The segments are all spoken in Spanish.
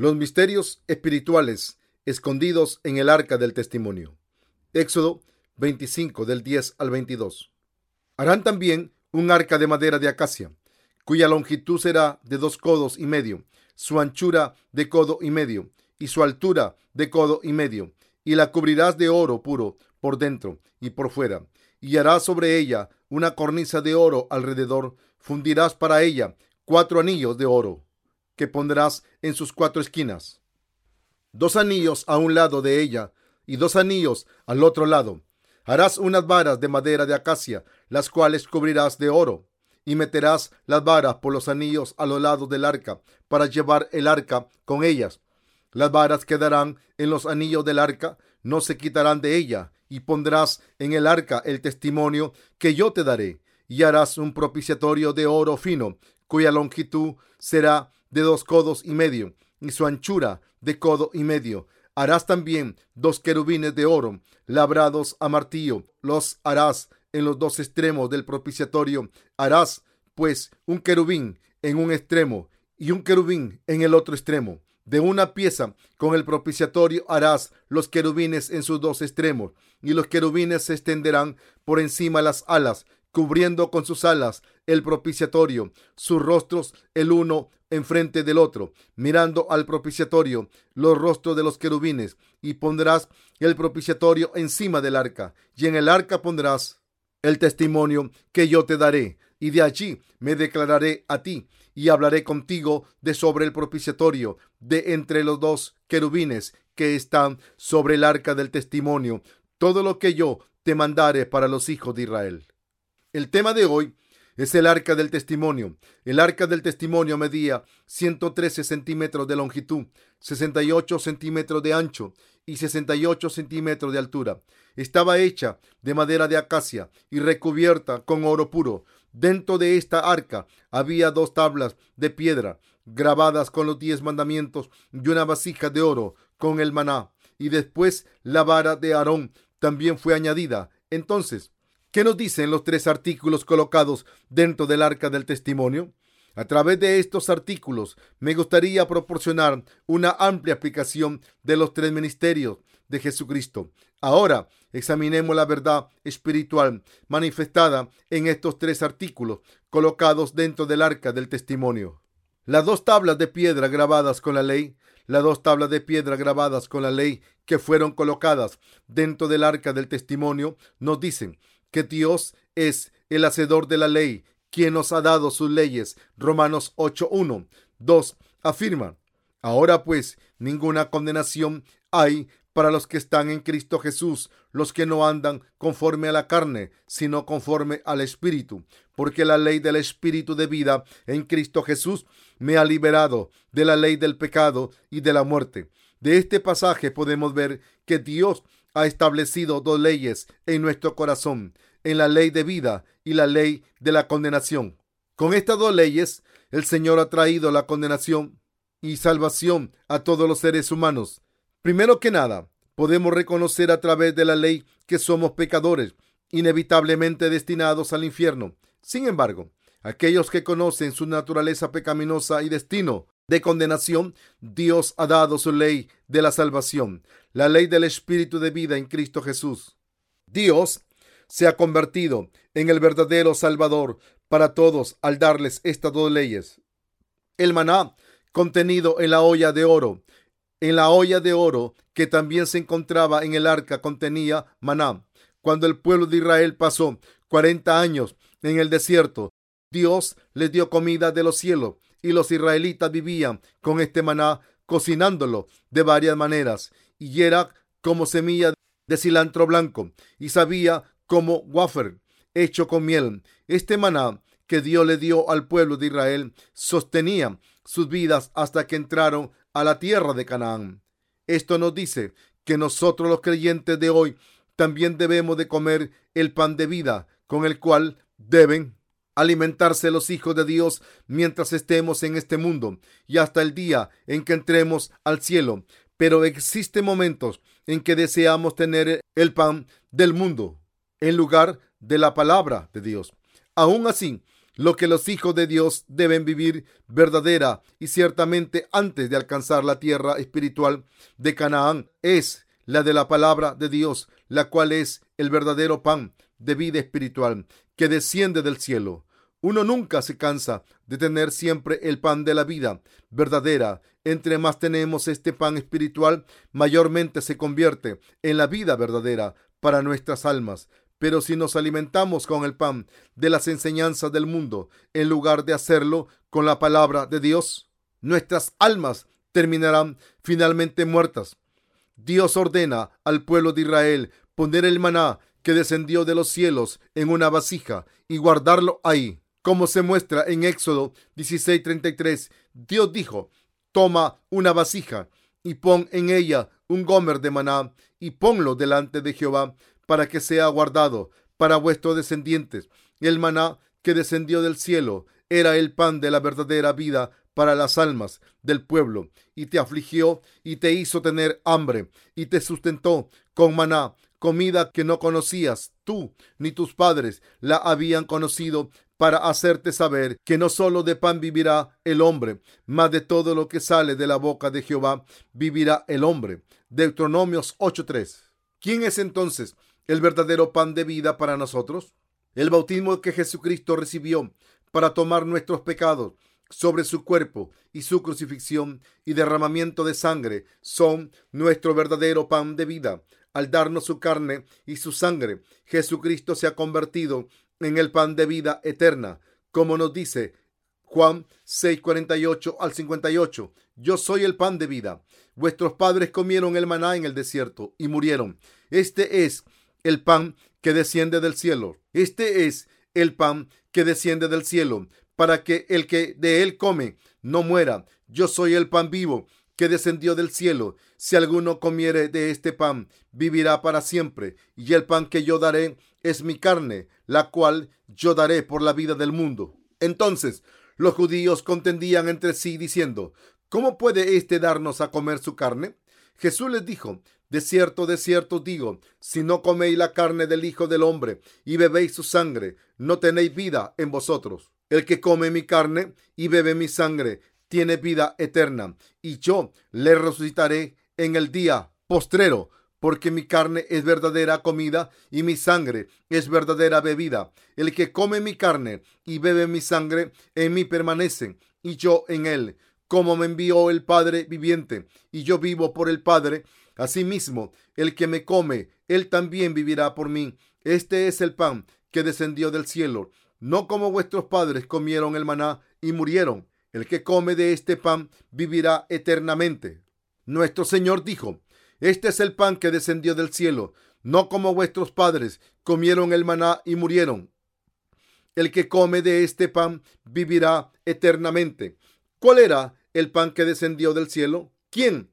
Los misterios espirituales escondidos en el arca del testimonio. Éxodo 25 del 10 al 22. Harán también un arca de madera de acacia, cuya longitud será de dos codos y medio, su anchura de codo y medio, y su altura de codo y medio, y la cubrirás de oro puro por dentro y por fuera, y harás sobre ella una cornisa de oro alrededor, fundirás para ella cuatro anillos de oro, que pondrás en sus cuatro esquinas, dos anillos a un lado de ella y dos anillos al otro lado. Harás unas varas de madera de acacia, las cuales cubrirás de oro, y meterás las varas por los anillos a los lados del arca, para llevar el arca con ellas. Las varas quedarán en los anillos del arca, no se quitarán de ella, y pondrás en el arca el testimonio que yo te daré, y harás un propiciatorio de oro fino, cuya longitud será de dos codos y medio, y su anchura de codo y medio. Harás también dos querubines de oro, labrados a martillo, los harás en los dos extremos del propiciatorio. Harás, pues, un querubín en un extremo y un querubín en el otro extremo. De una pieza con el propiciatorio harás los querubines en sus dos extremos, y los querubines se extenderán por encima las alas, cubriendo con sus alas el propiciatorio, sus rostros el uno enfrente del otro, mirando al propiciatorio, los rostros de los querubines, y pondrás el propiciatorio encima del arca, y en el arca pondrás el testimonio que yo te daré, y de allí me declararé a ti, y hablaré contigo de sobre el propiciatorio, de entre los dos querubines que están sobre el arca del testimonio, todo lo que yo te mandare para los hijos de Israel. El tema de hoy es el arca del testimonio. El arca del testimonio medía 113 centímetros de longitud, 68 centímetros de ancho y 68 centímetros de altura. Estaba hecha de madera de acacia y recubierta con oro puro. Dentro de esta arca había dos tablas de piedra grabadas con los diez mandamientos y una vasija de oro con el maná. Y después la vara de Aarón también fue añadida. Entonces ¿Qué nos dicen los tres artículos colocados dentro del arca del testimonio? A través de estos artículos me gustaría proporcionar una amplia explicación de los tres ministerios de Jesucristo. Ahora examinemos la verdad espiritual manifestada en estos tres artículos colocados dentro del arca del testimonio. Las dos tablas de piedra grabadas con la ley, las dos tablas de piedra grabadas con la ley que fueron colocadas dentro del arca del testimonio nos dicen que Dios es el hacedor de la ley, quien nos ha dado sus leyes. Romanos 8.1. 2. Afirma. Ahora pues, ninguna condenación hay para los que están en Cristo Jesús, los que no andan conforme a la carne, sino conforme al Espíritu, porque la ley del Espíritu de vida en Cristo Jesús me ha liberado de la ley del pecado y de la muerte. De este pasaje podemos ver que Dios ha establecido dos leyes en nuestro corazón, en la ley de vida y la ley de la condenación. Con estas dos leyes, el Señor ha traído la condenación y salvación a todos los seres humanos. Primero que nada, podemos reconocer a través de la ley que somos pecadores, inevitablemente destinados al infierno. Sin embargo, aquellos que conocen su naturaleza pecaminosa y destino de condenación, Dios ha dado su ley de la salvación, la ley del Espíritu de vida en Cristo Jesús. Dios se ha convertido en el verdadero Salvador para todos al darles estas dos leyes. El maná contenido en la olla de oro. En la olla de oro que también se encontraba en el arca contenía maná. Cuando el pueblo de Israel pasó cuarenta años en el desierto, Dios les dio comida de los cielos y los israelitas vivían con este maná cocinándolo de varias maneras y era como semilla de cilantro blanco y sabía como wafer hecho con miel. Este maná que Dios le dio al pueblo de Israel sostenía sus vidas hasta que entraron a la tierra de Canaán. Esto nos dice que nosotros los creyentes de hoy también debemos de comer el pan de vida con el cual deben alimentarse los hijos de Dios mientras estemos en este mundo y hasta el día en que entremos al cielo. Pero existen momentos en que deseamos tener el pan del mundo en lugar de la palabra de Dios. Aún así, lo que los hijos de Dios deben vivir verdadera y ciertamente antes de alcanzar la tierra espiritual de Canaán es la de la palabra de Dios, la cual es el verdadero pan de vida espiritual que desciende del cielo. Uno nunca se cansa de tener siempre el pan de la vida verdadera. Entre más tenemos este pan espiritual, mayormente se convierte en la vida verdadera para nuestras almas. Pero si nos alimentamos con el pan de las enseñanzas del mundo, en lugar de hacerlo con la palabra de Dios, nuestras almas terminarán finalmente muertas. Dios ordena al pueblo de Israel poner el maná que descendió de los cielos en una vasija y guardarlo ahí. Como se muestra en Éxodo 16:33, Dios dijo, toma una vasija y pon en ella un gomer de maná y ponlo delante de Jehová para que sea guardado para vuestros descendientes. El maná que descendió del cielo era el pan de la verdadera vida para las almas del pueblo, y te afligió y te hizo tener hambre, y te sustentó con maná, comida que no conocías tú ni tus padres la habían conocido para hacerte saber que no solo de pan vivirá el hombre, mas de todo lo que sale de la boca de Jehová vivirá el hombre. Deuteronomios 8:3. ¿Quién es entonces el verdadero pan de vida para nosotros? El bautismo que Jesucristo recibió para tomar nuestros pecados sobre su cuerpo y su crucifixión y derramamiento de sangre son nuestro verdadero pan de vida. Al darnos su carne y su sangre, Jesucristo se ha convertido en el pan de vida eterna, como nos dice Juan 6:48 al 58. Yo soy el pan de vida. Vuestros padres comieron el maná en el desierto y murieron. Este es el pan que desciende del cielo. Este es el pan que desciende del cielo, para que el que de él come no muera. Yo soy el pan vivo que descendió del cielo. Si alguno comiere de este pan, vivirá para siempre. Y el pan que yo daré es mi carne, la cual yo daré por la vida del mundo. Entonces los judíos contendían entre sí, diciendo, ¿Cómo puede éste darnos a comer su carne? Jesús les dijo, de cierto, de cierto digo, si no coméis la carne del Hijo del Hombre y bebéis su sangre, no tenéis vida en vosotros. El que come mi carne y bebe mi sangre tiene vida eterna, y yo le resucitaré en el día postrero, porque mi carne es verdadera comida y mi sangre es verdadera bebida. El que come mi carne y bebe mi sangre en mí permanece, y yo en él. Como me envió el Padre viviente, y yo vivo por el Padre, Asimismo, el que me come, él también vivirá por mí. Este es el pan que descendió del cielo, no como vuestros padres comieron el maná y murieron. El que come de este pan vivirá eternamente. Nuestro Señor dijo, este es el pan que descendió del cielo, no como vuestros padres comieron el maná y murieron. El que come de este pan vivirá eternamente. ¿Cuál era el pan que descendió del cielo? ¿Quién?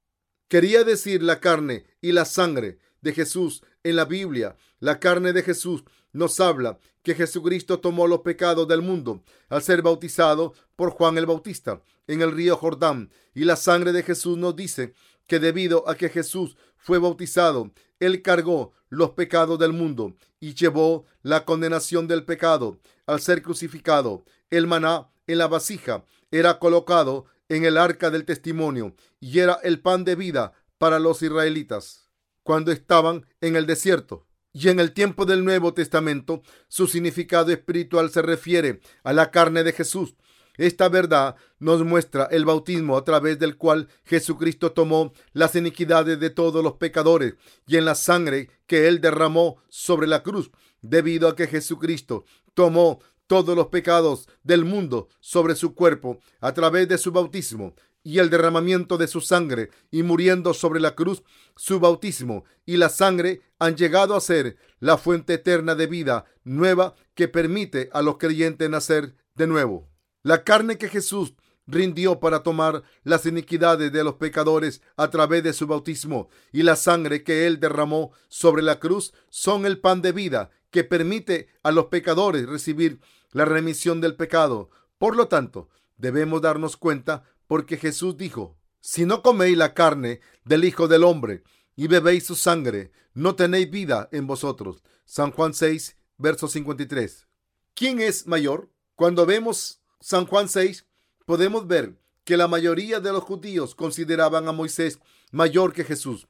Quería decir la carne y la sangre de Jesús en la Biblia. La carne de Jesús nos habla que Jesucristo tomó los pecados del mundo al ser bautizado por Juan el Bautista en el río Jordán. Y la sangre de Jesús nos dice que debido a que Jesús fue bautizado, Él cargó los pecados del mundo y llevó la condenación del pecado al ser crucificado. El maná en la vasija era colocado en el arca del testimonio y era el pan de vida para los israelitas cuando estaban en el desierto. Y en el tiempo del Nuevo Testamento, su significado espiritual se refiere a la carne de Jesús. Esta verdad nos muestra el bautismo a través del cual Jesucristo tomó las iniquidades de todos los pecadores y en la sangre que él derramó sobre la cruz, debido a que Jesucristo tomó todos los pecados del mundo sobre su cuerpo a través de su bautismo y el derramamiento de su sangre y muriendo sobre la cruz, su bautismo y la sangre han llegado a ser la fuente eterna de vida nueva que permite a los creyentes nacer de nuevo. La carne que Jesús rindió para tomar las iniquidades de los pecadores a través de su bautismo y la sangre que él derramó sobre la cruz son el pan de vida que permite a los pecadores recibir la remisión del pecado. Por lo tanto, debemos darnos cuenta porque Jesús dijo, si no coméis la carne del Hijo del Hombre y bebéis su sangre, no tenéis vida en vosotros. San Juan 6, verso 53. ¿Quién es mayor? Cuando vemos San Juan 6, podemos ver que la mayoría de los judíos consideraban a Moisés mayor que Jesús.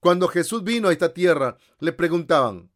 Cuando Jesús vino a esta tierra, le preguntaban,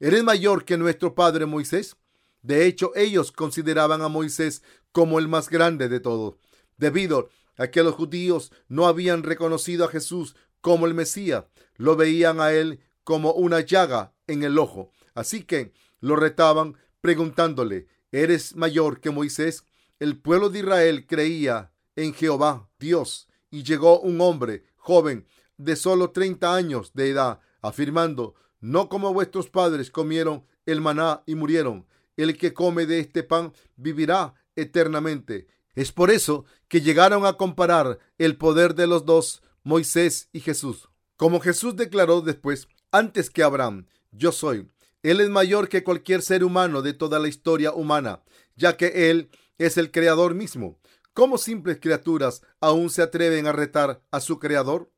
¿eres mayor que nuestro padre Moisés? De hecho, ellos consideraban a Moisés como el más grande de todos, debido a que los judíos no habían reconocido a Jesús como el Mesías, lo veían a él como una llaga en el ojo. Así que lo retaban preguntándole, ¿eres mayor que Moisés? El pueblo de Israel creía en Jehová, Dios, y llegó un hombre joven de solo 30 años de edad, afirmando, no como vuestros padres comieron el maná y murieron, el que come de este pan vivirá eternamente. Es por eso que llegaron a comparar el poder de los dos, Moisés y Jesús. Como Jesús declaró después, antes que Abraham, yo soy. Él es mayor que cualquier ser humano de toda la historia humana, ya que Él es el Creador mismo. ¿Cómo simples criaturas aún se atreven a retar a su Creador?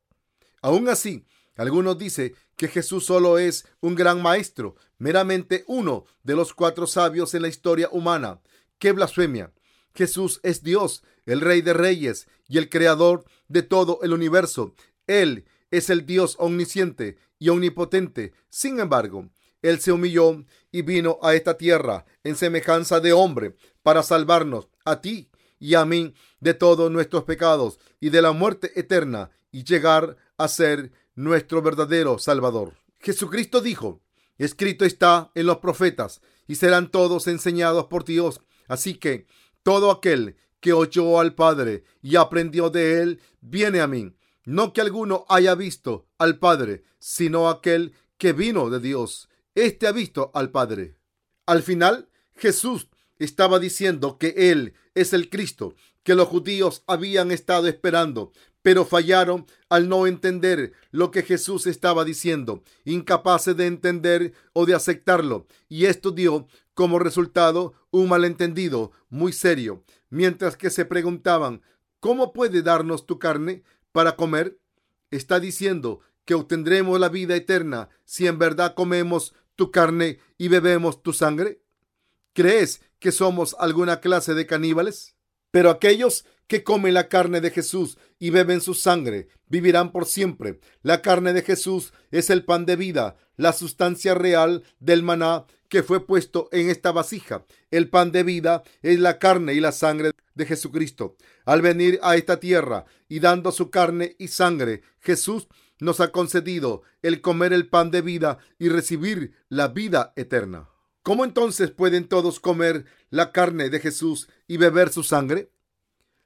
Aún así, algunos dicen que Jesús solo es un gran maestro, meramente uno de los cuatro sabios en la historia humana. ¡Qué blasfemia! Jesús es Dios, el Rey de Reyes y el Creador de todo el universo. Él es el Dios omnisciente y omnipotente. Sin embargo, Él se humilló y vino a esta tierra en semejanza de hombre para salvarnos a ti y a mí de todos nuestros pecados y de la muerte eterna y llegar a ser nuestro verdadero Salvador. Jesucristo dijo, escrito está en los profetas y serán todos enseñados por Dios. Así que todo aquel que oyó al Padre y aprendió de él, viene a mí. No que alguno haya visto al Padre, sino aquel que vino de Dios. Este ha visto al Padre. Al final, Jesús estaba diciendo que Él es el Cristo, que los judíos habían estado esperando, pero fallaron al no entender lo que Jesús estaba diciendo, incapaces de entender o de aceptarlo, y esto dio como resultado un malentendido muy serio, mientras que se preguntaban, ¿cómo puede darnos tu carne para comer? Está diciendo que obtendremos la vida eterna si en verdad comemos tu carne y bebemos tu sangre. ¿Crees que somos alguna clase de caníbales? Pero aquellos que comen la carne de Jesús y beben su sangre vivirán por siempre. La carne de Jesús es el pan de vida, la sustancia real del maná que fue puesto en esta vasija. El pan de vida es la carne y la sangre de Jesucristo. Al venir a esta tierra y dando su carne y sangre, Jesús nos ha concedido el comer el pan de vida y recibir la vida eterna. ¿Cómo entonces pueden todos comer la carne de Jesús y beber su sangre?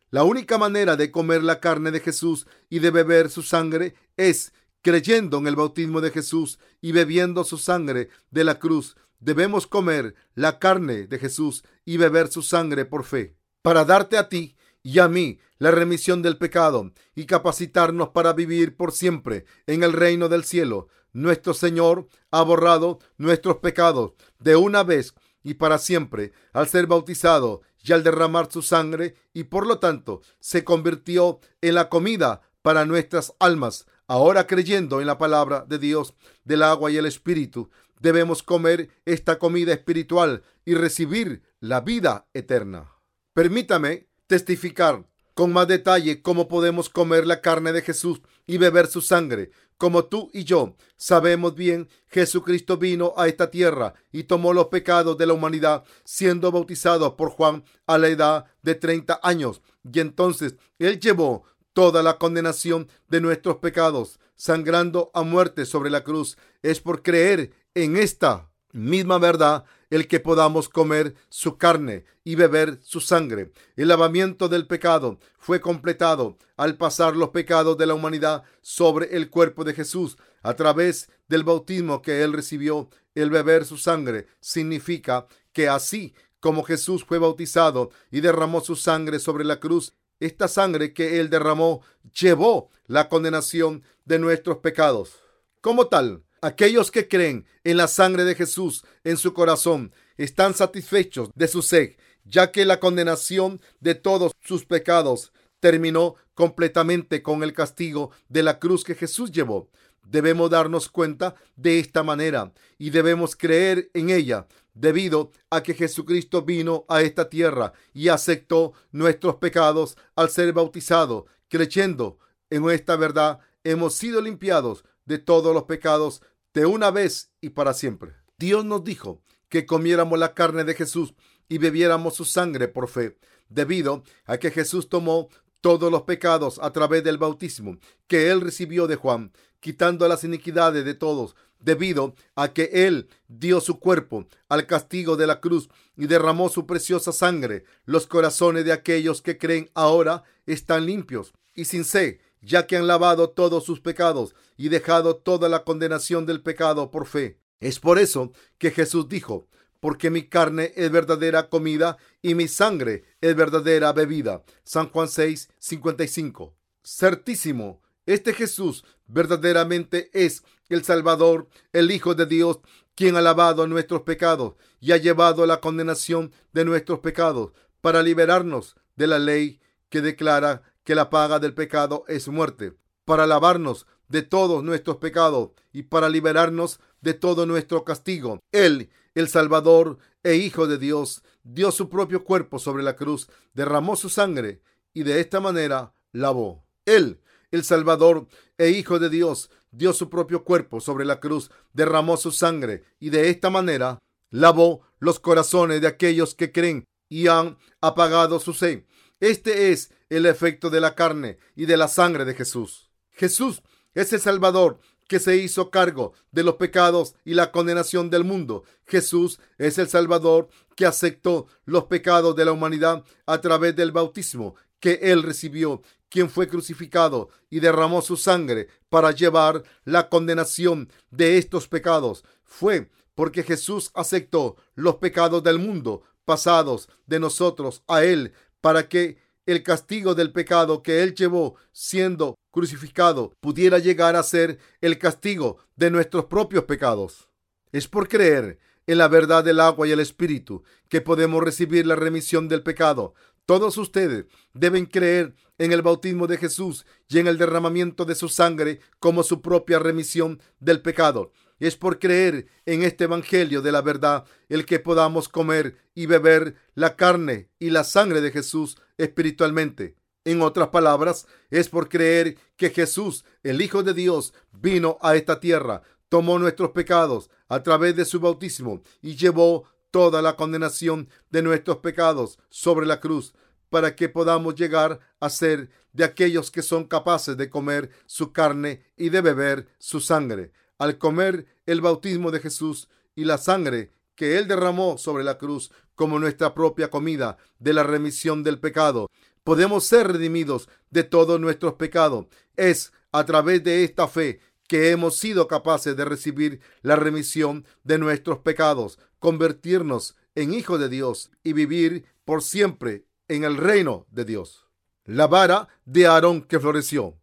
La única manera de comer la carne de Jesús y de beber su sangre es creyendo en el bautismo de Jesús y bebiendo su sangre de la cruz. Debemos comer la carne de Jesús y beber su sangre por fe, para darte a ti y a mí la remisión del pecado y capacitarnos para vivir por siempre en el reino del cielo. Nuestro Señor ha borrado nuestros pecados de una vez y para siempre al ser bautizado y al derramar su sangre y por lo tanto se convirtió en la comida para nuestras almas. Ahora creyendo en la palabra de Dios, del agua y el Espíritu, debemos comer esta comida espiritual y recibir la vida eterna. Permítame testificar con más detalle cómo podemos comer la carne de Jesús y beber su sangre. Como tú y yo sabemos bien, Jesucristo vino a esta tierra y tomó los pecados de la humanidad, siendo bautizado por Juan a la edad de 30 años. Y entonces Él llevó toda la condenación de nuestros pecados, sangrando a muerte sobre la cruz. Es por creer en esta misma verdad el que podamos comer su carne y beber su sangre. El lavamiento del pecado fue completado al pasar los pecados de la humanidad sobre el cuerpo de Jesús a través del bautismo que él recibió. El beber su sangre significa que así como Jesús fue bautizado y derramó su sangre sobre la cruz, esta sangre que él derramó llevó la condenación de nuestros pecados. Como tal, Aquellos que creen en la sangre de Jesús en su corazón están satisfechos de su sed, ya que la condenación de todos sus pecados terminó completamente con el castigo de la cruz que Jesús llevó. Debemos darnos cuenta de esta manera y debemos creer en ella debido a que Jesucristo vino a esta tierra y aceptó nuestros pecados al ser bautizado, creyendo en esta verdad, hemos sido limpiados de todos los pecados de una vez y para siempre. Dios nos dijo que comiéramos la carne de Jesús y bebiéramos su sangre por fe, debido a que Jesús tomó todos los pecados a través del bautismo que él recibió de Juan, quitando las iniquidades de todos, debido a que él dio su cuerpo al castigo de la cruz y derramó su preciosa sangre. Los corazones de aquellos que creen ahora están limpios y sin sed, ya que han lavado todos sus pecados y dejado toda la condenación del pecado por fe. Es por eso que Jesús dijo, porque mi carne es verdadera comida y mi sangre es verdadera bebida. San Juan 6, 55. Certísimo, este Jesús verdaderamente es el Salvador, el Hijo de Dios, quien ha lavado nuestros pecados y ha llevado la condenación de nuestros pecados para liberarnos de la ley que declara que la paga del pecado es muerte, para lavarnos de todos nuestros pecados y para liberarnos de todo nuestro castigo. Él, el Salvador e Hijo de Dios, dio su propio cuerpo sobre la cruz, derramó su sangre y de esta manera lavó. Él, el Salvador e Hijo de Dios, dio su propio cuerpo sobre la cruz, derramó su sangre y de esta manera lavó los corazones de aquellos que creen y han apagado su sed. Este es el efecto de la carne y de la sangre de Jesús. Jesús es el Salvador que se hizo cargo de los pecados y la condenación del mundo. Jesús es el Salvador que aceptó los pecados de la humanidad a través del bautismo que él recibió quien fue crucificado y derramó su sangre para llevar la condenación de estos pecados. Fue porque Jesús aceptó los pecados del mundo pasados de nosotros a Él para que el castigo del pecado que Él llevó siendo crucificado pudiera llegar a ser el castigo de nuestros propios pecados. Es por creer en la verdad del agua y el espíritu que podemos recibir la remisión del pecado. Todos ustedes deben creer en el bautismo de Jesús y en el derramamiento de su sangre como su propia remisión del pecado. Es por creer en este Evangelio de la verdad el que podamos comer y beber la carne y la sangre de Jesús espiritualmente. En otras palabras, es por creer que Jesús, el Hijo de Dios, vino a esta tierra, tomó nuestros pecados a través de su bautismo y llevó toda la condenación de nuestros pecados sobre la cruz para que podamos llegar a ser de aquellos que son capaces de comer su carne y de beber su sangre. Al comer el bautismo de Jesús y la sangre que Él derramó sobre la cruz como nuestra propia comida de la remisión del pecado, podemos ser redimidos de todos nuestros pecados. Es a través de esta fe que hemos sido capaces de recibir la remisión de nuestros pecados, convertirnos en hijos de Dios y vivir por siempre en el reino de Dios. La vara de Aarón que floreció.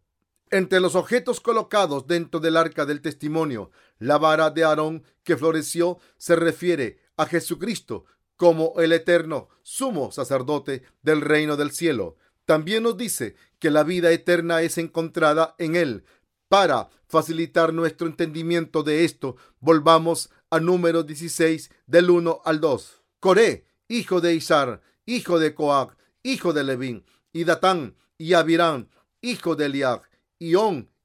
Entre los objetos colocados dentro del arca del testimonio, la vara de Aarón que floreció se refiere a Jesucristo como el eterno sumo sacerdote del reino del cielo. También nos dice que la vida eterna es encontrada en él. Para facilitar nuestro entendimiento de esto, volvamos a número 16 del 1 al 2. Coré, hijo de Isar, hijo de Coag, hijo de Levín, y Datán y Abirán, hijo de Eliab, y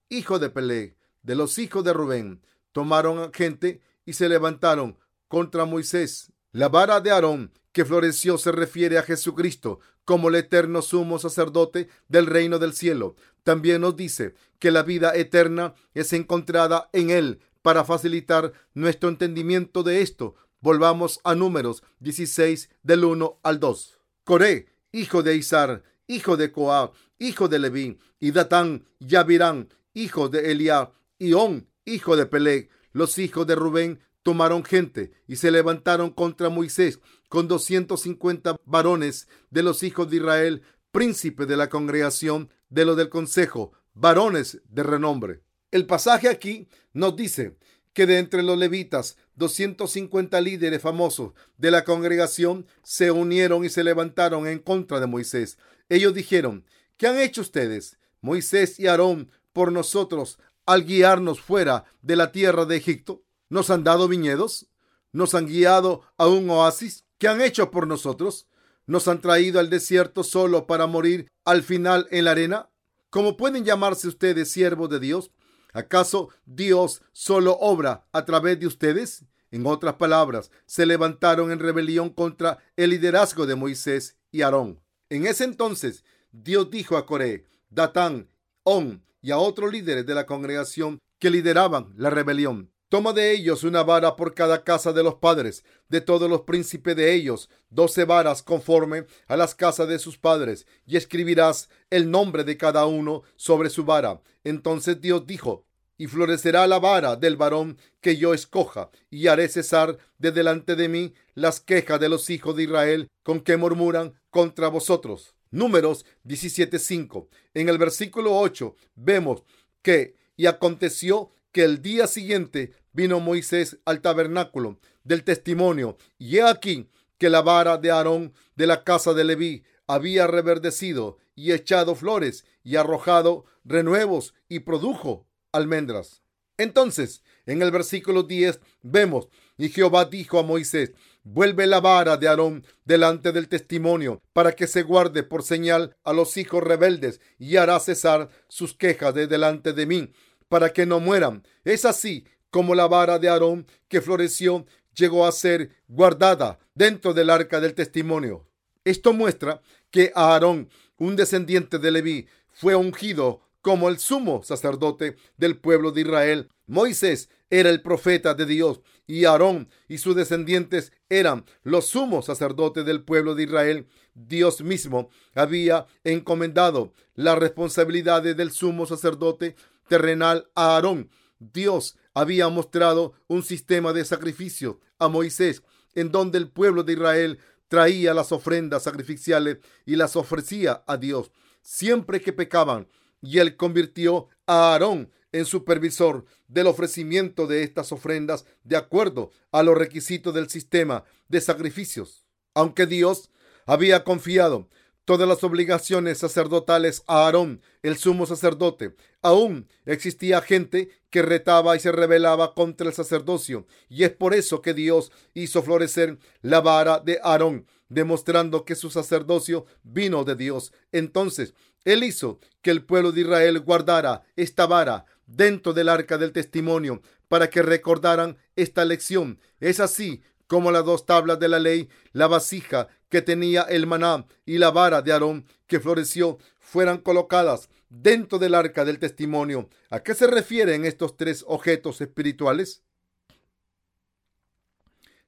hijo de Peleg, de los hijos de Rubén, tomaron gente y se levantaron contra Moisés. La vara de Aarón que floreció se refiere a Jesucristo como el eterno sumo sacerdote del reino del cielo. También nos dice que la vida eterna es encontrada en él para facilitar nuestro entendimiento de esto. Volvamos a números 16 del 1 al 2. Coré, hijo de Isar, hijo de Coab, hijo de Leví, y Datán, y Abirán, hijo de Eliab, y On, hijo de Peleg, los hijos de Rubén, tomaron gente y se levantaron contra Moisés con doscientos cincuenta varones de los hijos de Israel, príncipe de la congregación de los del consejo, varones de renombre. El pasaje aquí nos dice que de entre los levitas, 250 líderes famosos de la congregación se unieron y se levantaron en contra de Moisés. Ellos dijeron, ¿qué han hecho ustedes? Moisés y Aarón por nosotros al guiarnos fuera de la tierra de Egipto? ¿Nos han dado viñedos? ¿Nos han guiado a un oasis? ¿Qué han hecho por nosotros? ¿Nos han traído al desierto solo para morir al final en la arena? ¿Cómo pueden llamarse ustedes siervos de Dios? ¿Acaso Dios solo obra a través de ustedes? En otras palabras, se levantaron en rebelión contra el liderazgo de Moisés y Aarón. En ese entonces, Dios dijo a Coré, Datán, On y a otros líderes de la congregación que lideraban la rebelión. Toma de ellos una vara por cada casa de los padres, de todos los príncipes de ellos, doce varas conforme a las casas de sus padres, y escribirás el nombre de cada uno sobre su vara. Entonces Dios dijo, y florecerá la vara del varón que yo escoja, y haré cesar de delante de mí las quejas de los hijos de Israel con que murmuran contra vosotros. Números 17.5. En el versículo 8 vemos que, y aconteció que el día siguiente vino Moisés al tabernáculo del testimonio, y he aquí que la vara de Aarón de la casa de Leví había reverdecido y echado flores y arrojado renuevos y produjo almendras. Entonces, en el versículo 10 vemos, y Jehová dijo a Moisés, vuelve la vara de Aarón delante del testimonio, para que se guarde por señal a los hijos rebeldes, y hará cesar sus quejas de delante de mí, para que no mueran. Es así como la vara de Aarón que floreció llegó a ser guardada dentro del arca del testimonio. Esto muestra que Aarón, un descendiente de Leví, fue ungido como el sumo sacerdote del pueblo de Israel. Moisés era el profeta de Dios y Aarón y sus descendientes eran los sumos sacerdotes del pueblo de Israel. Dios mismo había encomendado las responsabilidades del sumo sacerdote terrenal a Aarón. Dios había mostrado un sistema de sacrificio a Moisés, en donde el pueblo de Israel traía las ofrendas sacrificiales y las ofrecía a Dios siempre que pecaban, y él convirtió a Aarón en supervisor del ofrecimiento de estas ofrendas de acuerdo a los requisitos del sistema de sacrificios. Aunque Dios había confiado todas las obligaciones sacerdotales a Aarón, el sumo sacerdote. Aún existía gente que retaba y se rebelaba contra el sacerdocio, y es por eso que Dios hizo florecer la vara de Aarón, demostrando que su sacerdocio vino de Dios. Entonces, Él hizo que el pueblo de Israel guardara esta vara dentro del arca del testimonio para que recordaran esta lección. Es así como las dos tablas de la ley, la vasija que tenía el maná y la vara de Aarón que floreció fueran colocadas dentro del arca del testimonio. ¿A qué se refieren estos tres objetos espirituales?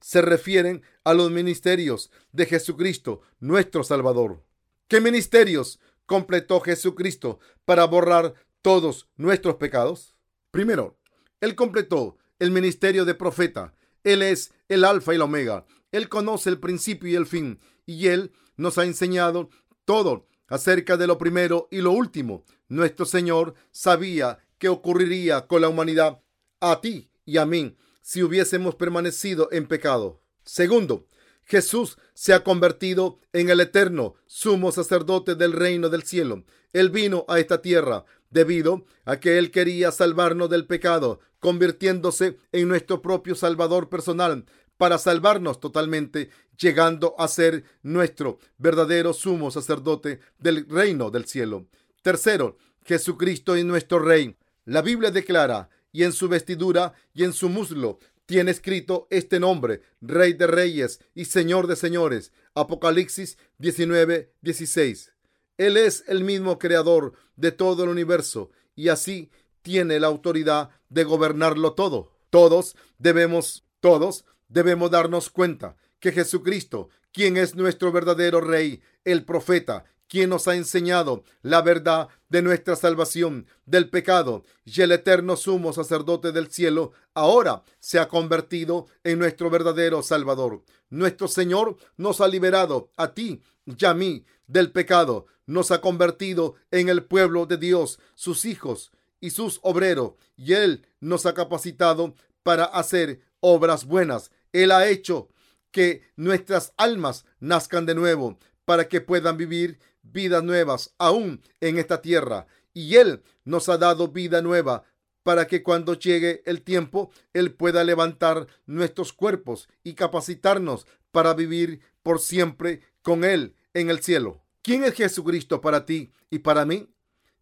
Se refieren a los ministerios de Jesucristo, nuestro Salvador. ¿Qué ministerios completó Jesucristo para borrar todos nuestros pecados? Primero, Él completó el ministerio de profeta. Él es el alfa y la omega. Él conoce el principio y el fin y Él nos ha enseñado todo acerca de lo primero y lo último. Nuestro Señor sabía que ocurriría con la humanidad, a ti y a mí, si hubiésemos permanecido en pecado. Segundo, Jesús se ha convertido en el eterno sumo sacerdote del reino del cielo. Él vino a esta tierra debido a que Él quería salvarnos del pecado, convirtiéndose en nuestro propio Salvador personal para salvarnos totalmente, llegando a ser nuestro verdadero sumo sacerdote del reino del cielo. Tercero, Jesucristo es nuestro Rey. La Biblia declara, y en su vestidura y en su muslo tiene escrito este nombre, Rey de Reyes y Señor de Señores. Apocalipsis 19, 16. Él es el mismo creador de todo el universo y así tiene la autoridad de gobernarlo todo. Todos debemos, todos debemos darnos cuenta que Jesucristo, quien es nuestro verdadero Rey, el profeta, quien nos ha enseñado la verdad de nuestra salvación del pecado y el eterno sumo sacerdote del cielo, ahora se ha convertido en nuestro verdadero Salvador. Nuestro Señor nos ha liberado a ti y a mí del pecado, nos ha convertido en el pueblo de Dios, sus hijos y sus obreros, y Él nos ha capacitado para hacer obras buenas él ha hecho que nuestras almas nazcan de nuevo para que puedan vivir vidas nuevas aún en esta tierra. Y Él nos ha dado vida nueva para que cuando llegue el tiempo, Él pueda levantar nuestros cuerpos y capacitarnos para vivir por siempre con Él en el cielo. ¿Quién es Jesucristo para ti y para mí?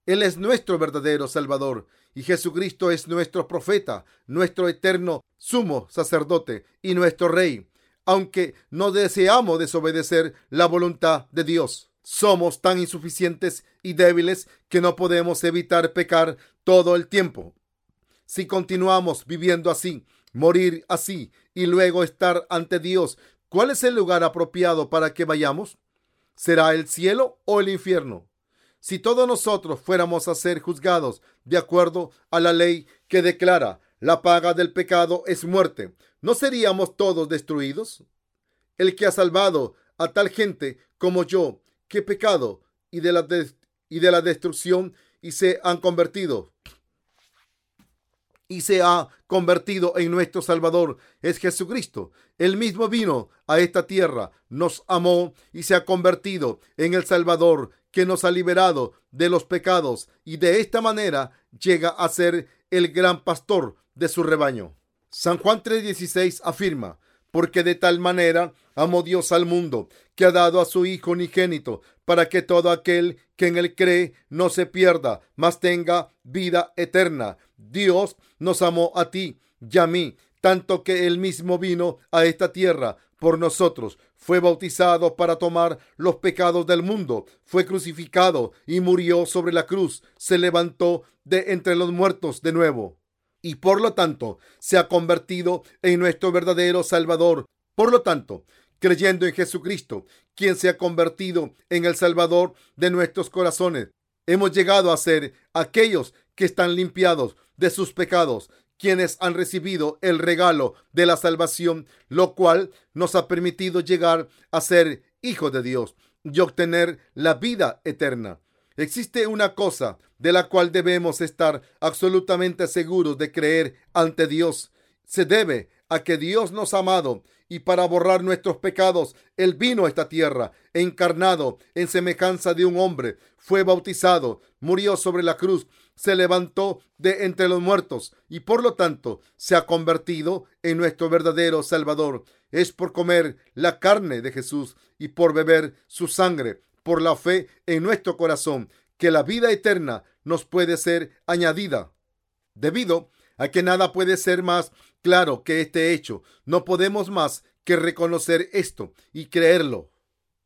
Él es nuestro verdadero Salvador y Jesucristo es nuestro profeta, nuestro eterno sumo sacerdote y nuestro rey, aunque no deseamos desobedecer la voluntad de Dios. Somos tan insuficientes y débiles que no podemos evitar pecar todo el tiempo. Si continuamos viviendo así, morir así y luego estar ante Dios, ¿cuál es el lugar apropiado para que vayamos? ¿Será el cielo o el infierno? Si todos nosotros fuéramos a ser juzgados de acuerdo a la ley que declara la paga del pecado es muerte, ¿no seríamos todos destruidos? El que ha salvado a tal gente como yo, pecado y de la, y de la destrucción y se han convertido y se ha convertido en nuestro Salvador es Jesucristo. Él mismo vino a esta tierra, nos amó y se ha convertido en el Salvador que nos ha liberado de los pecados y de esta manera llega a ser el gran pastor de su rebaño. San Juan 3:16 afirma, porque de tal manera amó Dios al mundo, que ha dado a su Hijo unigénito, para que todo aquel que en él cree no se pierda, mas tenga vida eterna. Dios nos amó a ti y a mí, tanto que él mismo vino a esta tierra por nosotros, fue bautizado para tomar los pecados del mundo, fue crucificado y murió sobre la cruz, se levantó de entre los muertos de nuevo y por lo tanto se ha convertido en nuestro verdadero Salvador. Por lo tanto, creyendo en Jesucristo, quien se ha convertido en el Salvador de nuestros corazones, hemos llegado a ser aquellos que están limpiados de sus pecados, quienes han recibido el regalo de la salvación, lo cual nos ha permitido llegar a ser hijos de Dios y obtener la vida eterna. Existe una cosa de la cual debemos estar absolutamente seguros de creer ante Dios. Se debe a que Dios nos ha amado y para borrar nuestros pecados, Él vino a esta tierra, encarnado en semejanza de un hombre, fue bautizado, murió sobre la cruz, se levantó de entre los muertos y por lo tanto se ha convertido en nuestro verdadero Salvador. Es por comer la carne de Jesús y por beber su sangre, por la fe en nuestro corazón, que la vida eterna nos puede ser añadida. Debido a que nada puede ser más claro que este hecho, no podemos más que reconocer esto y creerlo.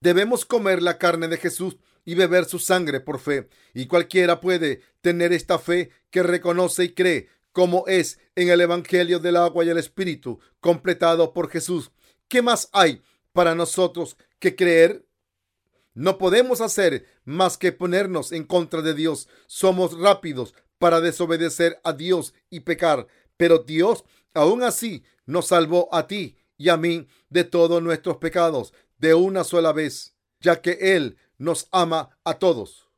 Debemos comer la carne de Jesús y beber su sangre por fe, y cualquiera puede tener esta fe que reconoce y cree, como es en el Evangelio del agua y el Espíritu, completado por Jesús. ¿Qué más hay para nosotros que creer? No podemos hacer más que ponernos en contra de Dios. Somos rápidos para desobedecer a Dios y pecar, pero Dios aún así nos salvó a ti y a mí de todos nuestros pecados de una sola vez, ya que Él nos ama a todos.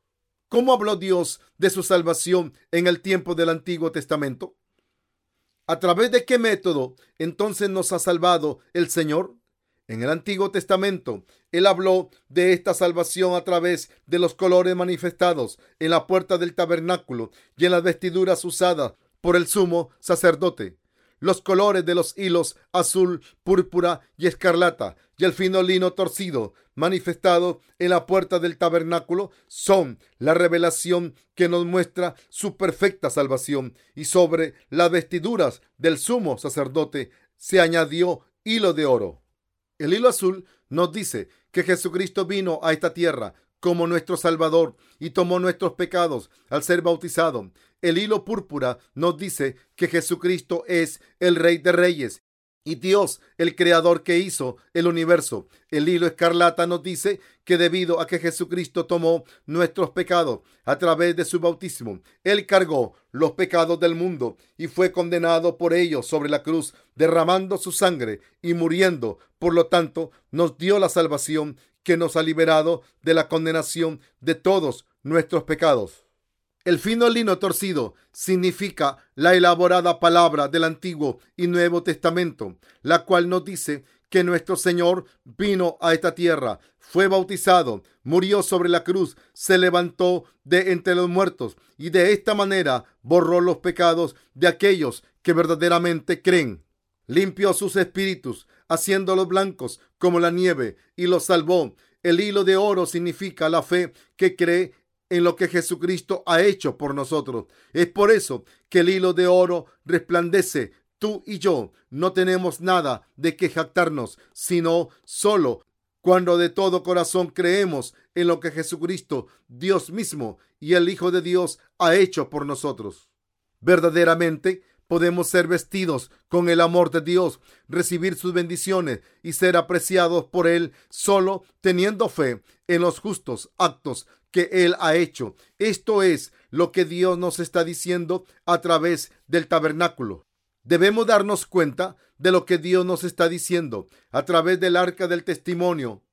¿Cómo habló Dios de su salvación en el tiempo del Antiguo Testamento? ¿A través de qué método entonces nos ha salvado el Señor? En el Antiguo Testamento, Él habló de esta salvación a través de los colores manifestados en la puerta del tabernáculo y en las vestiduras usadas por el sumo sacerdote. Los colores de los hilos azul, púrpura y escarlata y el fino lino torcido manifestado en la puerta del tabernáculo son la revelación que nos muestra su perfecta salvación y sobre las vestiduras del sumo sacerdote se añadió hilo de oro. El hilo azul nos dice que Jesucristo vino a esta tierra como nuestro Salvador y tomó nuestros pecados al ser bautizado. El hilo púrpura nos dice que Jesucristo es el Rey de Reyes y Dios, el creador que hizo el universo. El hilo escarlata nos dice que debido a que Jesucristo tomó nuestros pecados a través de su bautismo, Él cargó los pecados del mundo y fue condenado por ellos sobre la cruz, derramando su sangre y muriendo. Por lo tanto, nos dio la salvación que nos ha liberado de la condenación de todos nuestros pecados. El fino lino torcido significa la elaborada palabra del Antiguo y Nuevo Testamento, la cual nos dice que nuestro Señor vino a esta tierra, fue bautizado, murió sobre la cruz, se levantó de entre los muertos y de esta manera borró los pecados de aquellos que verdaderamente creen. Limpió sus espíritus, haciéndolos blancos como la nieve, y los salvó. El hilo de oro significa la fe que cree en lo que Jesucristo ha hecho por nosotros. Es por eso que el hilo de oro resplandece. Tú y yo no tenemos nada de que jactarnos, sino solo cuando de todo corazón creemos en lo que Jesucristo, Dios mismo y el Hijo de Dios ha hecho por nosotros. Verdaderamente podemos ser vestidos con el amor de Dios, recibir sus bendiciones y ser apreciados por Él solo teniendo fe en los justos actos que Él ha hecho. Esto es lo que Dios nos está diciendo a través del tabernáculo. Debemos darnos cuenta de lo que Dios nos está diciendo a través del arca del testimonio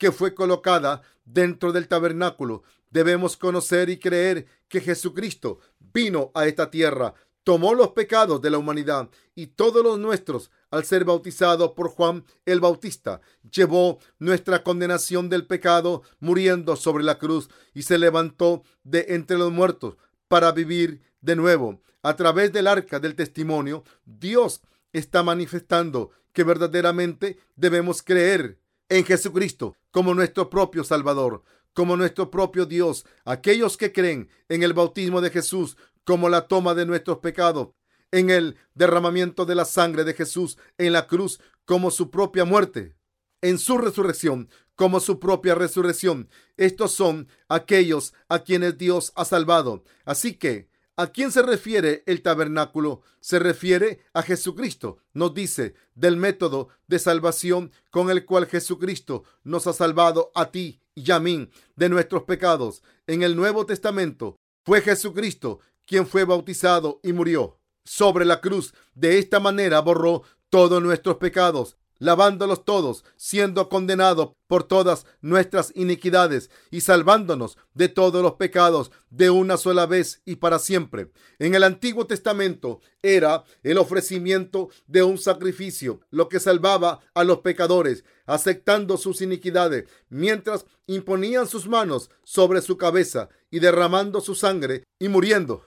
que fue colocada dentro del tabernáculo. Debemos conocer y creer que Jesucristo vino a esta tierra, tomó los pecados de la humanidad y todos los nuestros al ser bautizado por Juan el Bautista, llevó nuestra condenación del pecado muriendo sobre la cruz y se levantó de entre los muertos para vivir de nuevo. A través del arca del testimonio, Dios está manifestando que verdaderamente debemos creer en Jesucristo como nuestro propio Salvador, como nuestro propio Dios. Aquellos que creen en el bautismo de Jesús como la toma de nuestros pecados en el derramamiento de la sangre de Jesús en la cruz como su propia muerte, en su resurrección como su propia resurrección. Estos son aquellos a quienes Dios ha salvado. Así que, ¿a quién se refiere el tabernáculo? Se refiere a Jesucristo. Nos dice del método de salvación con el cual Jesucristo nos ha salvado a ti y a mí de nuestros pecados. En el Nuevo Testamento fue Jesucristo quien fue bautizado y murió sobre la cruz. De esta manera borró todos nuestros pecados, lavándolos todos, siendo condenado por todas nuestras iniquidades y salvándonos de todos los pecados de una sola vez y para siempre. En el Antiguo Testamento era el ofrecimiento de un sacrificio lo que salvaba a los pecadores, aceptando sus iniquidades, mientras imponían sus manos sobre su cabeza y derramando su sangre y muriendo.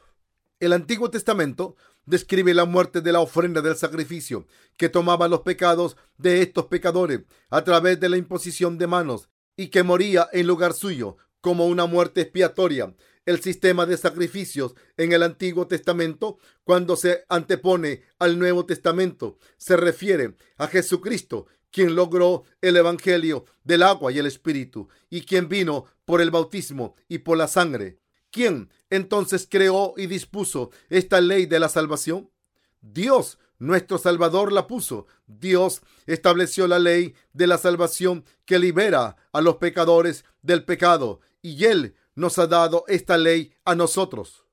El Antiguo Testamento describe la muerte de la ofrenda del sacrificio que tomaba los pecados de estos pecadores a través de la imposición de manos y que moría en lugar suyo como una muerte expiatoria. El sistema de sacrificios en el Antiguo Testamento, cuando se antepone al Nuevo Testamento, se refiere a Jesucristo, quien logró el Evangelio del agua y el Espíritu, y quien vino por el bautismo y por la sangre. ¿Quién entonces creó y dispuso esta ley de la salvación? Dios, nuestro Salvador, la puso. Dios estableció la ley de la salvación que libera a los pecadores del pecado y Él nos ha dado esta ley a nosotros.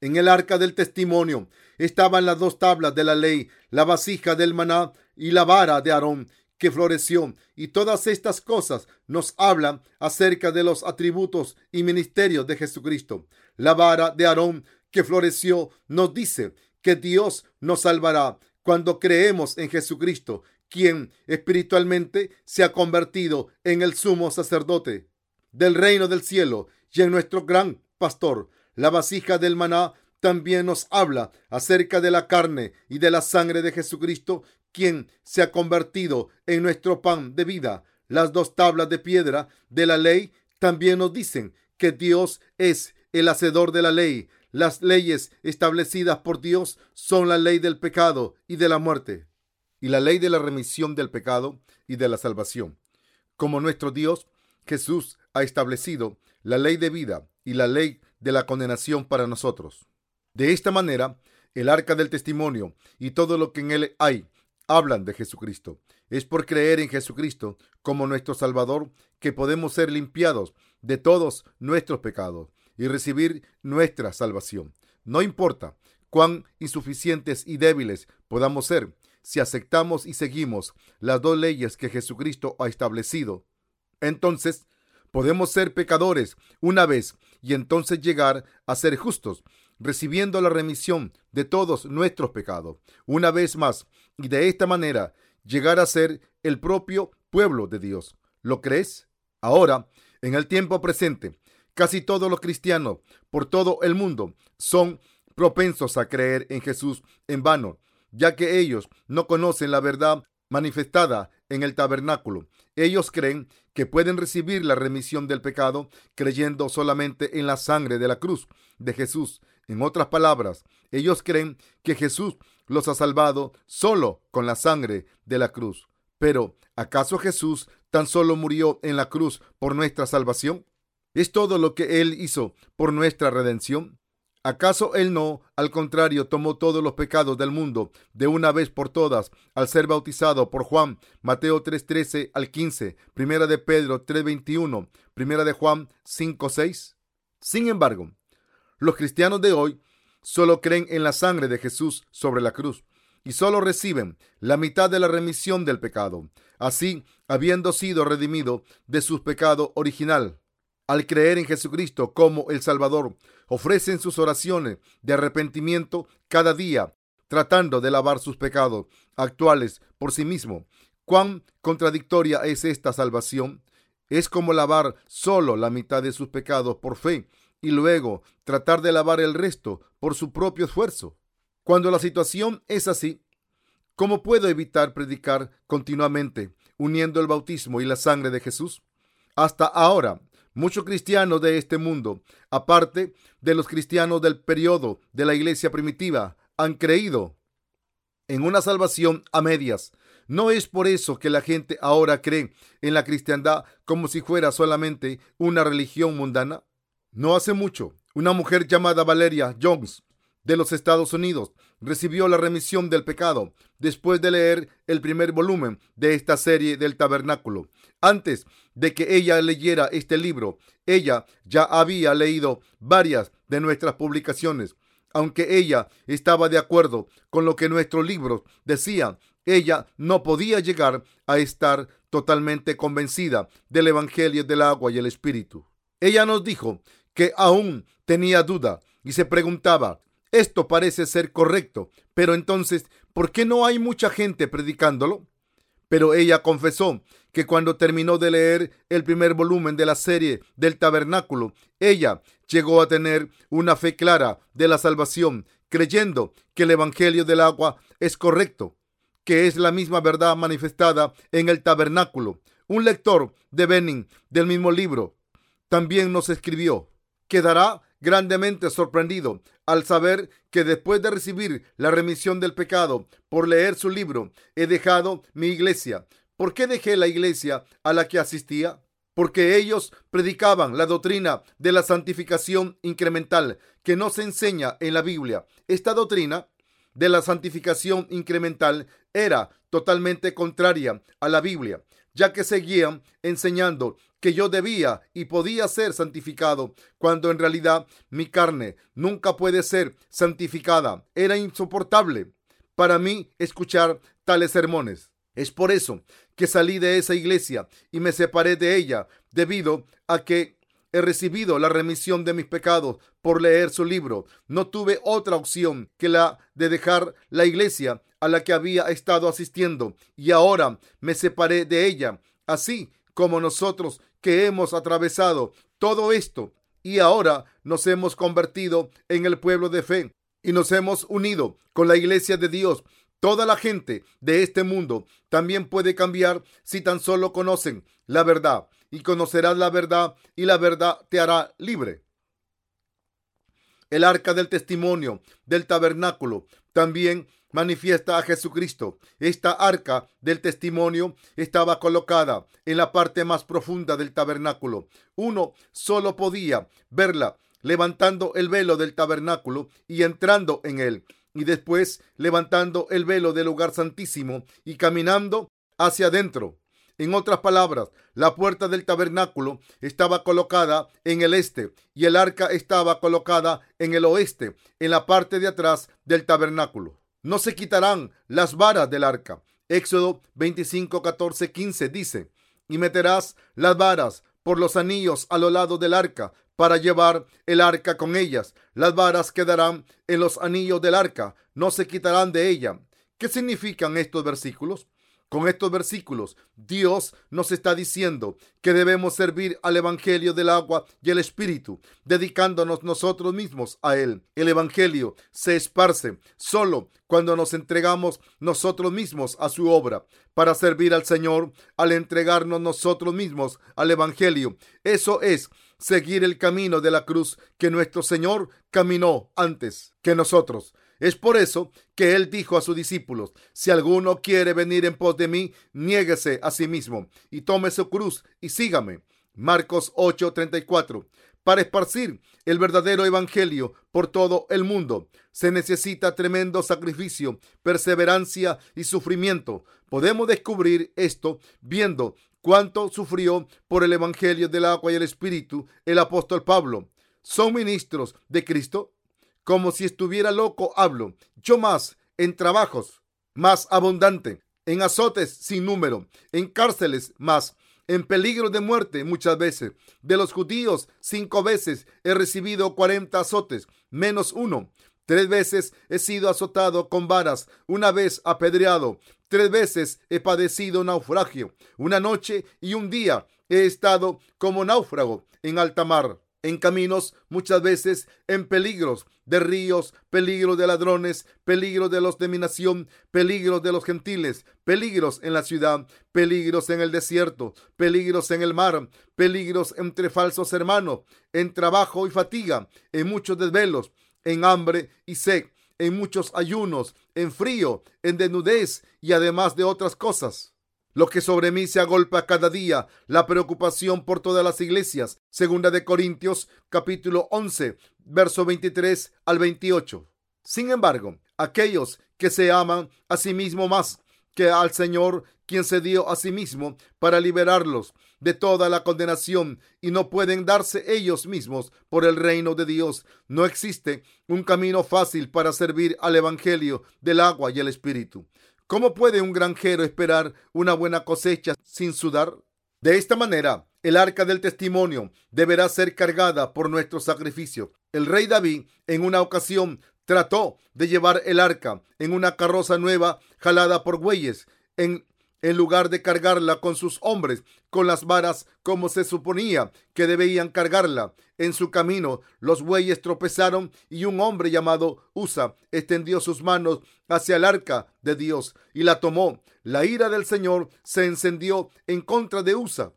En el arca del testimonio estaban las dos tablas de la ley, la vasija del maná y la vara de Aarón que floreció. Y todas estas cosas nos hablan acerca de los atributos y ministerios de Jesucristo. La vara de Aarón que floreció nos dice que Dios nos salvará cuando creemos en Jesucristo, quien espiritualmente se ha convertido en el sumo sacerdote del reino del cielo y en nuestro gran pastor. La vasija del maná también nos habla acerca de la carne y de la sangre de Jesucristo quien se ha convertido en nuestro pan de vida. Las dos tablas de piedra de la ley también nos dicen que Dios es el hacedor de la ley. Las leyes establecidas por Dios son la ley del pecado y de la muerte y la ley de la remisión del pecado y de la salvación. Como nuestro Dios, Jesús ha establecido la ley de vida y la ley de la condenación para nosotros. De esta manera, el arca del testimonio y todo lo que en él hay hablan de Jesucristo. Es por creer en Jesucristo como nuestro Salvador que podemos ser limpiados de todos nuestros pecados y recibir nuestra salvación. No importa cuán insuficientes y débiles podamos ser, si aceptamos y seguimos las dos leyes que Jesucristo ha establecido, entonces podemos ser pecadores una vez y entonces llegar a ser justos recibiendo la remisión de todos nuestros pecados. Una vez más, y de esta manera, llegar a ser el propio pueblo de Dios. ¿Lo crees? Ahora, en el tiempo presente, casi todos los cristianos por todo el mundo son propensos a creer en Jesús en vano, ya que ellos no conocen la verdad manifestada en el tabernáculo. Ellos creen que pueden recibir la remisión del pecado creyendo solamente en la sangre de la cruz de Jesús. En otras palabras, ellos creen que Jesús los ha salvado solo con la sangre de la cruz. Pero, ¿acaso Jesús tan solo murió en la cruz por nuestra salvación? ¿Es todo lo que Él hizo por nuestra redención? ¿Acaso Él no, al contrario, tomó todos los pecados del mundo de una vez por todas al ser bautizado por Juan, Mateo 3:13 al 15, Primera de Pedro 3:21, Primera de Juan 5:6? Sin embargo, los cristianos de hoy solo creen en la sangre de Jesús sobre la cruz y solo reciben la mitad de la remisión del pecado, así habiendo sido redimido de su pecado original. Al creer en Jesucristo como el Salvador, ofrecen sus oraciones de arrepentimiento cada día, tratando de lavar sus pecados actuales por sí mismo. ¿Cuán contradictoria es esta salvación? Es como lavar solo la mitad de sus pecados por fe y luego tratar de lavar el resto por su propio esfuerzo. Cuando la situación es así, ¿cómo puedo evitar predicar continuamente uniendo el bautismo y la sangre de Jesús? Hasta ahora, muchos cristianos de este mundo, aparte de los cristianos del periodo de la iglesia primitiva, han creído en una salvación a medias. No es por eso que la gente ahora cree en la cristiandad como si fuera solamente una religión mundana. No hace mucho, una mujer llamada Valeria Jones de los Estados Unidos recibió la remisión del pecado después de leer el primer volumen de esta serie del tabernáculo. Antes de que ella leyera este libro, ella ya había leído varias de nuestras publicaciones. Aunque ella estaba de acuerdo con lo que nuestros libros decían, ella no podía llegar a estar totalmente convencida del Evangelio del agua y el Espíritu. Ella nos dijo que aún tenía duda y se preguntaba, esto parece ser correcto, pero entonces, ¿por qué no hay mucha gente predicándolo? Pero ella confesó que cuando terminó de leer el primer volumen de la serie del tabernáculo, ella llegó a tener una fe clara de la salvación, creyendo que el Evangelio del agua es correcto, que es la misma verdad manifestada en el tabernáculo. Un lector de Benning del mismo libro también nos escribió, quedará grandemente sorprendido al saber que después de recibir la remisión del pecado por leer su libro, he dejado mi iglesia. ¿Por qué dejé la iglesia a la que asistía? Porque ellos predicaban la doctrina de la santificación incremental que no se enseña en la Biblia. Esta doctrina de la santificación incremental era totalmente contraria a la Biblia, ya que seguían enseñando que yo debía y podía ser santificado, cuando en realidad mi carne nunca puede ser santificada. Era insoportable para mí escuchar tales sermones. Es por eso que salí de esa iglesia y me separé de ella, debido a que he recibido la remisión de mis pecados por leer su libro. No tuve otra opción que la de dejar la iglesia a la que había estado asistiendo y ahora me separé de ella. Así como nosotros que hemos atravesado todo esto y ahora nos hemos convertido en el pueblo de fe y nos hemos unido con la iglesia de Dios. Toda la gente de este mundo también puede cambiar si tan solo conocen la verdad y conocerás la verdad y la verdad te hará libre. El arca del testimonio del tabernáculo también manifiesta a Jesucristo. Esta arca del testimonio estaba colocada en la parte más profunda del tabernáculo. Uno solo podía verla levantando el velo del tabernáculo y entrando en él, y después levantando el velo del lugar santísimo y caminando hacia adentro. En otras palabras, la puerta del tabernáculo estaba colocada en el este y el arca estaba colocada en el oeste, en la parte de atrás del tabernáculo no se quitarán las varas del arca. Éxodo 25, 14, 15 dice, y meterás las varas por los anillos a lo lado del arca para llevar el arca con ellas. Las varas quedarán en los anillos del arca, no se quitarán de ella. ¿Qué significan estos versículos? Con estos versículos, Dios nos está diciendo que debemos servir al Evangelio del agua y el Espíritu, dedicándonos nosotros mismos a Él. El Evangelio se esparce solo cuando nos entregamos nosotros mismos a su obra para servir al Señor al entregarnos nosotros mismos al Evangelio. Eso es seguir el camino de la cruz que nuestro Señor caminó antes que nosotros. Es por eso que él dijo a sus discípulos, si alguno quiere venir en pos de mí, niéguese a sí mismo y tome su cruz y sígame. Marcos 8:34. Para esparcir el verdadero evangelio por todo el mundo se necesita tremendo sacrificio, perseverancia y sufrimiento. Podemos descubrir esto viendo cuánto sufrió por el evangelio del agua y el espíritu el apóstol Pablo. ¿Son ministros de Cristo? Como si estuviera loco hablo. Yo más en trabajos, más abundante, en azotes sin número, en cárceles más, en peligro de muerte muchas veces. De los judíos, cinco veces he recibido cuarenta azotes, menos uno. Tres veces he sido azotado con varas, una vez apedreado, tres veces he padecido naufragio, una noche y un día he estado como náufrago en alta mar en caminos, muchas veces en peligros de ríos, peligros de ladrones, peligros de los de mi nación, peligros de los gentiles, peligros en la ciudad, peligros en el desierto, peligros en el mar, peligros entre falsos hermanos, en trabajo y fatiga, en muchos desvelos, en hambre y sed, en muchos ayunos, en frío, en desnudez y además de otras cosas lo que sobre mí se agolpa cada día, la preocupación por todas las iglesias. Segunda de Corintios, capítulo 11, verso 23 al 28. Sin embargo, aquellos que se aman a sí mismos más que al Señor, quien se dio a sí mismo para liberarlos de toda la condenación y no pueden darse ellos mismos por el reino de Dios. No existe un camino fácil para servir al Evangelio del agua y el Espíritu. ¿Cómo puede un granjero esperar una buena cosecha sin sudar? De esta manera, el arca del testimonio deberá ser cargada por nuestro sacrificio. El rey David en una ocasión trató de llevar el arca en una carroza nueva jalada por bueyes. En en lugar de cargarla con sus hombres, con las varas como se suponía que debían cargarla. En su camino los bueyes tropezaron y un hombre llamado Usa extendió sus manos hacia el arca de Dios y la tomó. La ira del Señor se encendió en contra de Usa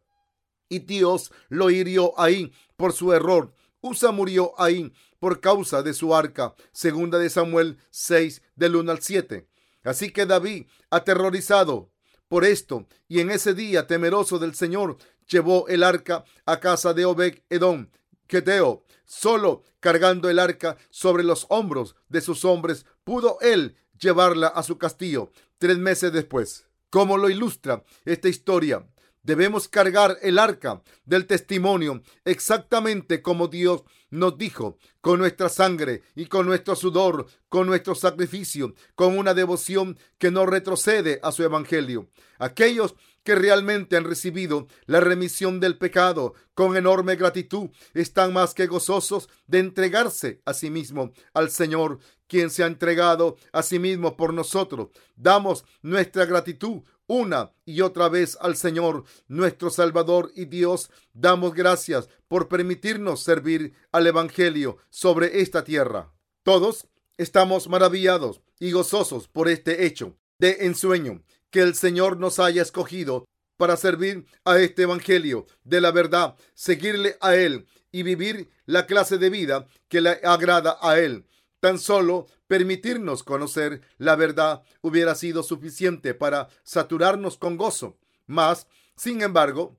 y Dios lo hirió ahí por su error. Usa murió ahí por causa de su arca. Segunda de Samuel 6 del 1 al 7. Así que David, aterrorizado, por esto, y en ese día temeroso del Señor, llevó el arca a casa de Obed Edom, Keteo. Solo cargando el arca sobre los hombros de sus hombres, pudo él llevarla a su castillo tres meses después. Como lo ilustra esta historia, debemos cargar el arca del testimonio exactamente como Dios nos dijo, con nuestra sangre y con nuestro sudor, con nuestro sacrificio, con una devoción que no retrocede a su evangelio. Aquellos que realmente han recibido la remisión del pecado con enorme gratitud están más que gozosos de entregarse a sí mismo al Señor, quien se ha entregado a sí mismo por nosotros. Damos nuestra gratitud una y otra vez al Señor, nuestro Salvador y Dios. Damos gracias por permitirnos servir al Evangelio sobre esta tierra. Todos estamos maravillados y gozosos por este hecho de ensueño que el Señor nos haya escogido para servir a este Evangelio de la verdad, seguirle a Él y vivir la clase de vida que le agrada a Él. Tan solo permitirnos conocer la verdad hubiera sido suficiente para saturarnos con gozo. Mas, sin embargo,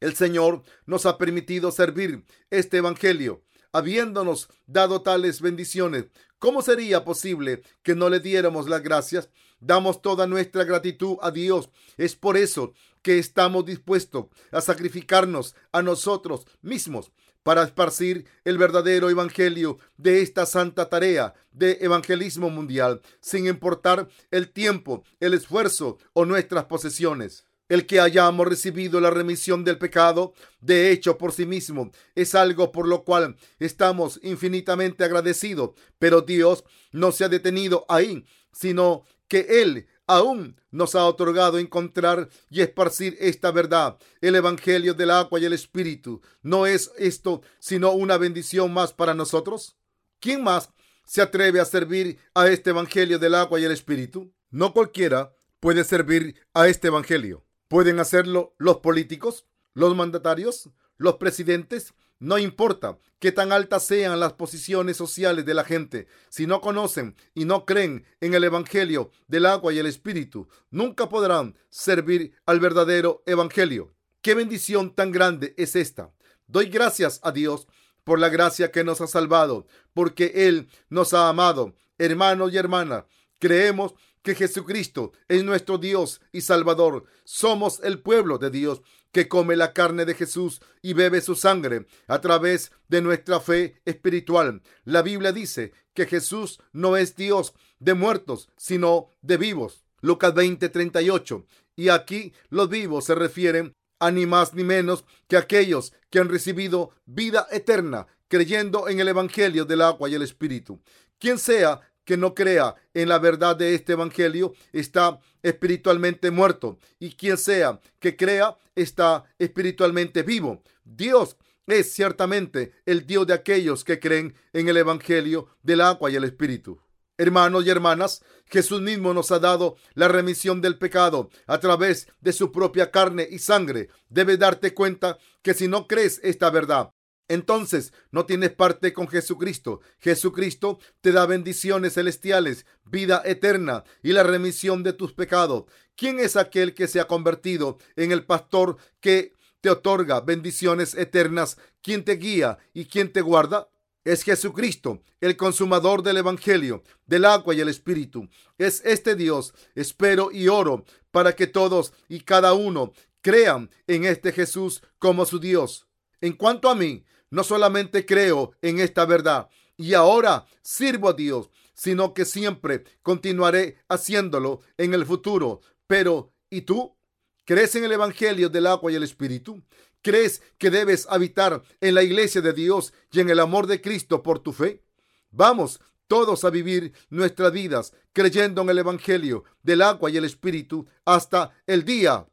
el Señor nos ha permitido servir este Evangelio, habiéndonos dado tales bendiciones. ¿Cómo sería posible que no le diéramos las gracias? Damos toda nuestra gratitud a Dios. Es por eso que estamos dispuestos a sacrificarnos a nosotros mismos para esparcir el verdadero evangelio de esta santa tarea de evangelismo mundial, sin importar el tiempo, el esfuerzo o nuestras posesiones. El que hayamos recibido la remisión del pecado, de hecho por sí mismo, es algo por lo cual estamos infinitamente agradecidos, pero Dios no se ha detenido ahí, sino que Él aún nos ha otorgado encontrar y esparcir esta verdad. El Evangelio del agua y el Espíritu. ¿No es esto sino una bendición más para nosotros? ¿Quién más se atreve a servir a este Evangelio del agua y el Espíritu? No cualquiera puede servir a este Evangelio. ¿Pueden hacerlo los políticos, los mandatarios, los presidentes no importa que tan altas sean las posiciones sociales de la gente, si no conocen y no creen en el Evangelio del agua y el Espíritu, nunca podrán servir al verdadero Evangelio. ¿Qué bendición tan grande es esta? Doy gracias a Dios por la gracia que nos ha salvado, porque Él nos ha amado. Hermanos y hermanas, creemos que Jesucristo es nuestro Dios y Salvador. Somos el pueblo de Dios que come la carne de Jesús y bebe su sangre a través de nuestra fe espiritual. La Biblia dice que Jesús no es Dios de muertos, sino de vivos. Lucas 20:38. Y aquí los vivos se refieren a ni más ni menos que aquellos que han recibido vida eterna creyendo en el Evangelio del agua y el Espíritu. Quien sea que no crea en la verdad de este Evangelio está espiritualmente muerto y quien sea que crea está espiritualmente vivo. Dios es ciertamente el Dios de aquellos que creen en el Evangelio del agua y el Espíritu. Hermanos y hermanas, Jesús mismo nos ha dado la remisión del pecado a través de su propia carne y sangre. Debes darte cuenta que si no crees esta verdad, entonces no tienes parte con Jesucristo. Jesucristo te da bendiciones celestiales, vida eterna y la remisión de tus pecados. ¿Quién es aquel que se ha convertido en el pastor que te otorga bendiciones eternas? ¿Quién te guía y quién te guarda? Es Jesucristo, el consumador del Evangelio, del agua y el Espíritu. Es este Dios. Espero y oro para que todos y cada uno crean en este Jesús como su Dios. En cuanto a mí, no solamente creo en esta verdad y ahora sirvo a Dios, sino que siempre continuaré haciéndolo en el futuro. Pero, ¿y tú? ¿Crees en el Evangelio del agua y el Espíritu? ¿Crees que debes habitar en la iglesia de Dios y en el amor de Cristo por tu fe? Vamos todos a vivir nuestras vidas creyendo en el Evangelio del agua y el Espíritu hasta el día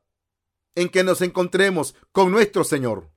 en que nos encontremos con nuestro Señor.